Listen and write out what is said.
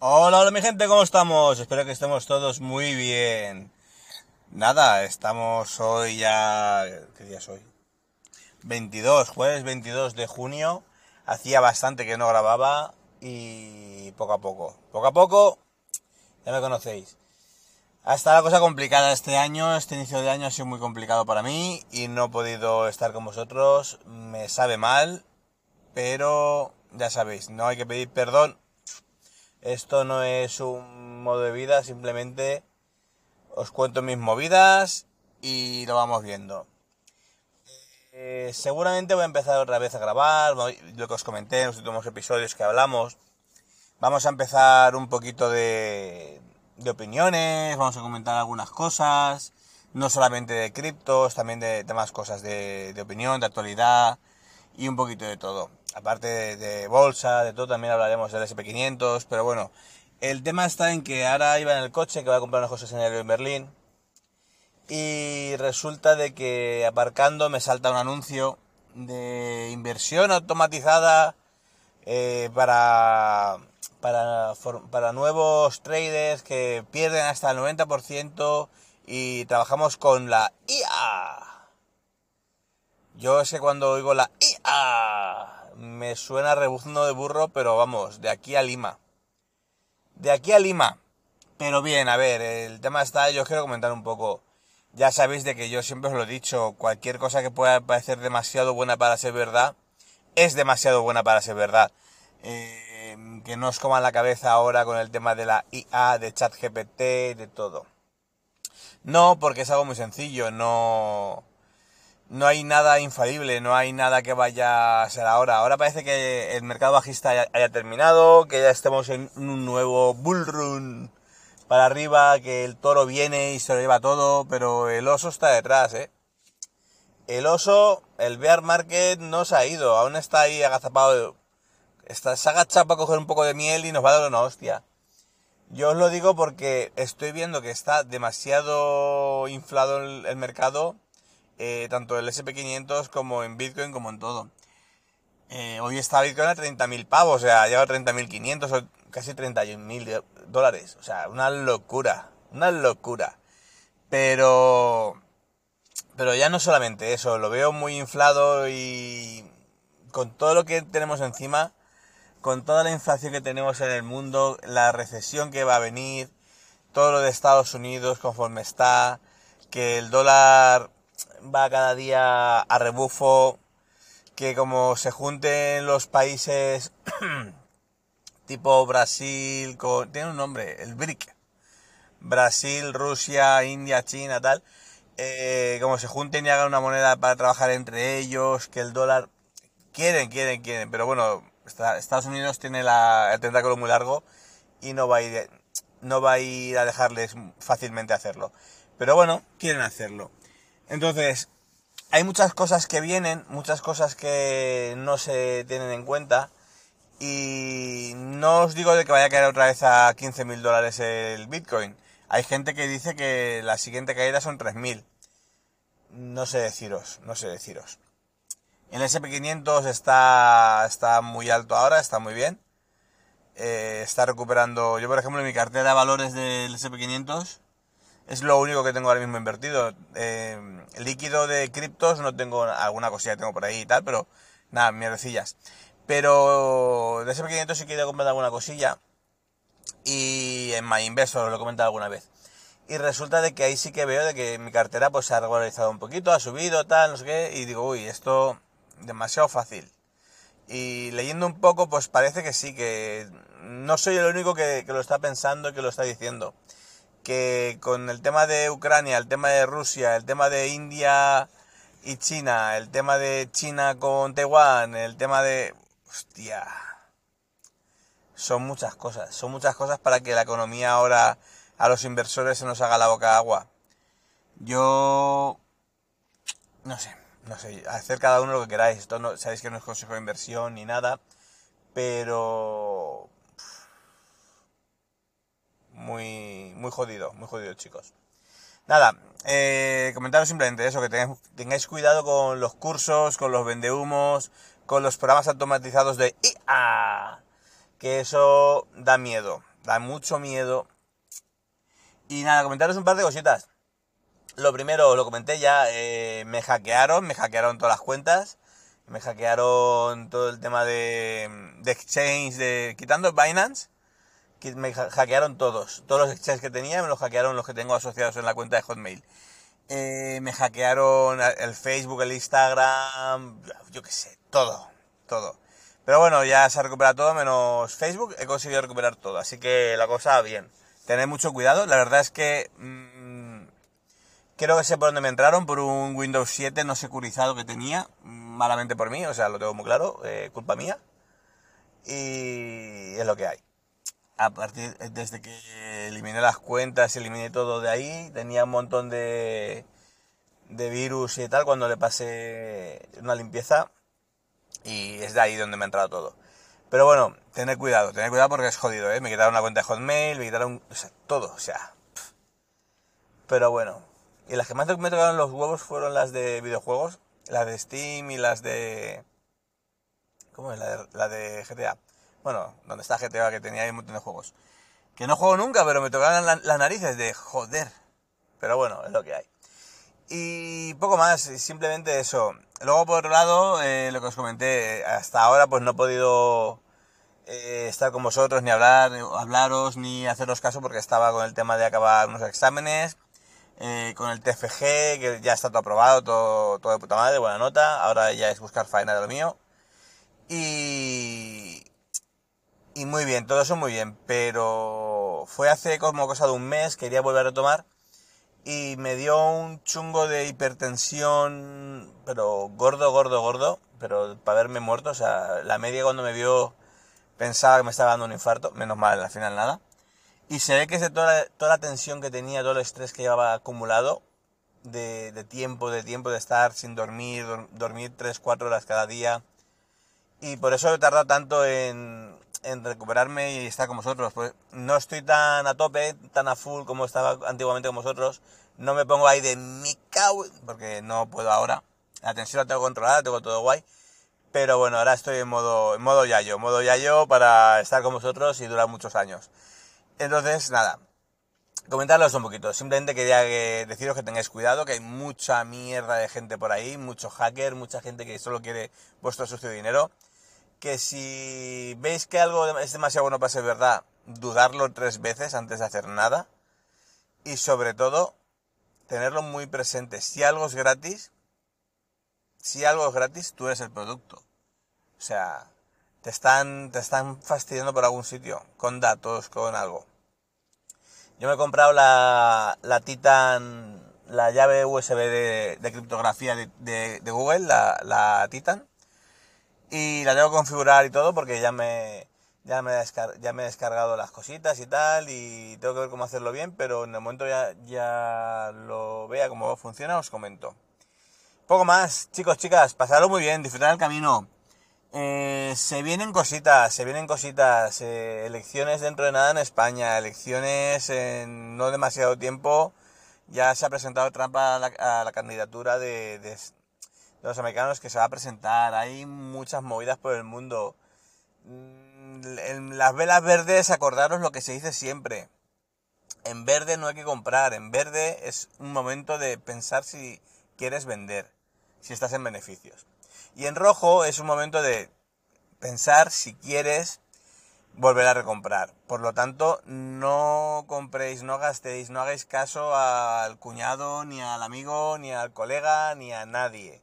Hola, hola mi gente, ¿cómo estamos? Espero que estemos todos muy bien. Nada, estamos hoy ya... ¿Qué día es hoy? 22, jueves 22 de junio. Hacía bastante que no grababa y poco a poco. Poco a poco, ya me conocéis. Ha estado la cosa complicada este año, este inicio de año ha sido muy complicado para mí y no he podido estar con vosotros. Me sabe mal, pero ya sabéis, no hay que pedir perdón esto no es un modo de vida, simplemente os cuento mis movidas y lo vamos viendo. Eh, seguramente voy a empezar otra vez a grabar, lo que os comenté en los últimos episodios que hablamos. Vamos a empezar un poquito de, opiniones, vamos a comentar algunas cosas, no solamente de criptos, también de demás cosas de, de opinión, de actualidad y un poquito de todo aparte de, bolsa, de todo, también hablaremos del SP500, pero bueno, el tema está en que ahora iba en el coche que va a comprar en el en Berlín y resulta de que aparcando me salta un anuncio de inversión automatizada eh, para, para, para nuevos traders que pierden hasta el 90% y trabajamos con la IA. Yo sé cuando oigo la IA me suena rebuzno de burro, pero vamos, de aquí a Lima. De aquí a Lima. Pero bien, a ver, el tema está, yo quiero comentar un poco. Ya sabéis de que yo siempre os lo he dicho, cualquier cosa que pueda parecer demasiado buena para ser verdad, es demasiado buena para ser verdad. Eh, que no os coman la cabeza ahora con el tema de la IA, de ChatGPT, de todo. No, porque es algo muy sencillo, no no hay nada infalible, no hay nada que vaya a ser ahora. Ahora parece que el mercado bajista haya, terminado, que ya estemos en un nuevo bull run para arriba, que el toro viene y se lo lleva todo, pero el oso está detrás, ¿eh? El oso, el bear market no se ha ido, aún está ahí agazapado. Está, se ha agachado para coger un poco de miel y nos va a dar una hostia. Yo os lo digo porque estoy viendo que está demasiado inflado el mercado eh, tanto el SP500 como en Bitcoin como en todo. Eh, hoy está Bitcoin a 30.000 pavos, o sea, lleva 30.500 o casi 31.000 dólares. O sea, una locura, una locura. Pero, pero ya no solamente eso, lo veo muy inflado y con todo lo que tenemos encima, con toda la inflación que tenemos en el mundo, la recesión que va a venir, todo lo de Estados Unidos conforme está, que el dólar va cada día a rebufo, que como se junten los países tipo Brasil, tiene un nombre, el BRIC, Brasil, Rusia, India, China, tal, eh, como se junten y hagan una moneda para trabajar entre ellos, que el dólar, quieren, quieren, quieren, pero bueno, Estados Unidos tiene el tentáculo muy largo y no va a ir, no va a ir a dejarles fácilmente hacerlo. Pero bueno, quieren hacerlo. Entonces, hay muchas cosas que vienen, muchas cosas que no se tienen en cuenta. Y no os digo de que vaya a caer otra vez a 15 mil dólares el Bitcoin. Hay gente que dice que la siguiente caída son 3.000. No sé deciros, no sé deciros. El SP500 está, está muy alto ahora, está muy bien. Eh, está recuperando, yo por ejemplo en mi cartera de valores del SP500 es lo único que tengo ahora mismo invertido. Eh, líquido de criptos no tengo, alguna cosilla que tengo por ahí y tal, pero nada, mierdecillas. Pero de ese 500 sí que he comprado alguna cosilla. Y en MyInvestor lo he comentado alguna vez. Y resulta de que ahí sí que veo de que mi cartera pues se ha regularizado un poquito, ha subido, tal, no sé qué. Y digo, uy, esto demasiado fácil. Y leyendo un poco, pues parece que sí, que no soy el único que, que lo está pensando y que lo está diciendo que con el tema de Ucrania, el tema de Rusia, el tema de India y China, el tema de China con Taiwán, el tema de... Hostia. son muchas cosas, son muchas cosas para que la economía ahora a los inversores se nos haga la boca agua. Yo no sé, no sé, hacer cada uno lo que queráis. Esto no, sabéis que no es consejo de inversión ni nada, pero muy, muy jodido, muy jodido, chicos. Nada, eh, comentaros simplemente eso, que tengáis, tengáis, cuidado con los cursos, con los vendehumos, con los programas automatizados de IA, que eso da miedo, da mucho miedo. Y nada, comentaros un par de cositas. Lo primero, lo comenté ya, eh, me hackearon, me hackearon todas las cuentas, me hackearon todo el tema de, de exchange, de quitando Binance, que me hackearon todos, todos los exchanges que tenía, me los hackearon los que tengo asociados en la cuenta de Hotmail. Eh, me hackearon el Facebook, el Instagram, yo qué sé, todo, todo. Pero bueno, ya se ha recuperado todo menos Facebook, he conseguido recuperar todo, así que la cosa bien. Tened mucho cuidado, la verdad es que... Mmm, Creo que sé por dónde me entraron, por un Windows 7 no securizado que tenía, malamente por mí, o sea, lo tengo muy claro, eh, culpa mía. Y es lo que hay. A partir, desde que eliminé las cuentas, eliminé todo de ahí, tenía un montón de, de virus y tal cuando le pasé una limpieza y es de ahí donde me ha entrado todo. Pero bueno, tener cuidado, tener cuidado porque es jodido, ¿eh? Me quitaron una cuenta de Hotmail, me quitaron o sea, todo, o sea. Pero bueno, y las que más me tocaron los huevos fueron las de videojuegos, las de Steam y las de... ¿Cómo es? La de, GTA. Bueno, donde está GTA que tenía ahí un montón de juegos. Que no juego nunca, pero me tocaron las narices de joder. Pero bueno, es lo que hay. Y poco más, simplemente eso. Luego por otro lado, eh, lo que os comenté, hasta ahora pues no he podido eh, estar con vosotros, ni hablar, hablaros, ni haceros caso porque estaba con el tema de acabar unos exámenes eh, con el TFG, que ya está todo aprobado, todo, todo de puta madre, buena nota. Ahora ya es buscar faena de lo mío. Y, y muy bien, todo eso muy bien, pero fue hace como cosa de un mes, quería volver a retomar y me dio un chungo de hipertensión, pero gordo, gordo, gordo, pero para haberme muerto, o sea, la media cuando me vio pensaba que me estaba dando un infarto, menos mal, al final nada. Y se ve que es de toda, toda la tensión que tenía, todo el estrés que llevaba acumulado, de, de tiempo, de tiempo de estar sin dormir, dormir 3, 4 horas cada día. Y por eso he tardado tanto en, en recuperarme y estar con vosotros. Pues no estoy tan a tope, tan a full como estaba antiguamente con vosotros. No me pongo ahí de mi cau, porque no puedo ahora. La tensión la tengo controlada, tengo todo guay. Pero bueno, ahora estoy en modo, en modo yayo, modo yayo para estar con vosotros y durar muchos años. Entonces, nada, comentarlos un poquito. Simplemente quería deciros que tengáis cuidado, que hay mucha mierda de gente por ahí, mucho hacker, mucha gente que solo quiere vuestro sucio dinero. Que si veis que algo es demasiado bueno para ser verdad, dudarlo tres veces antes de hacer nada. Y sobre todo, tenerlo muy presente. Si algo es gratis, si algo es gratis, tú eres el producto. O sea, te están, te están fastidiando por algún sitio, con datos, con algo. Yo me he comprado la, la Titan, la llave USB de, criptografía de, Google, la, la, Titan, y la tengo que configurar y todo porque ya me, ya me, ya me he descargado las cositas y tal, y tengo que ver cómo hacerlo bien, pero en el momento ya, ya lo vea cómo funciona, os comento. Poco más, chicos, chicas, pasadlo muy bien, disfrutad el camino. Eh, se vienen cositas, se vienen cositas. Eh, elecciones dentro de nada en España, elecciones en no demasiado tiempo. Ya se ha presentado Trump a la, candidatura de, los americanos que se va a presentar. Hay muchas movidas por el mundo. Mm, en las velas verdes, acordaros lo que se dice siempre. En verde no hay que comprar, en verde es un momento de pensar si quieres vender, si estás en beneficios. Y en rojo es un momento de pensar si quieres volver a recomprar. Por lo tanto, no compréis, no gastéis, no hagáis caso al cuñado, ni al amigo, ni al colega, ni a nadie.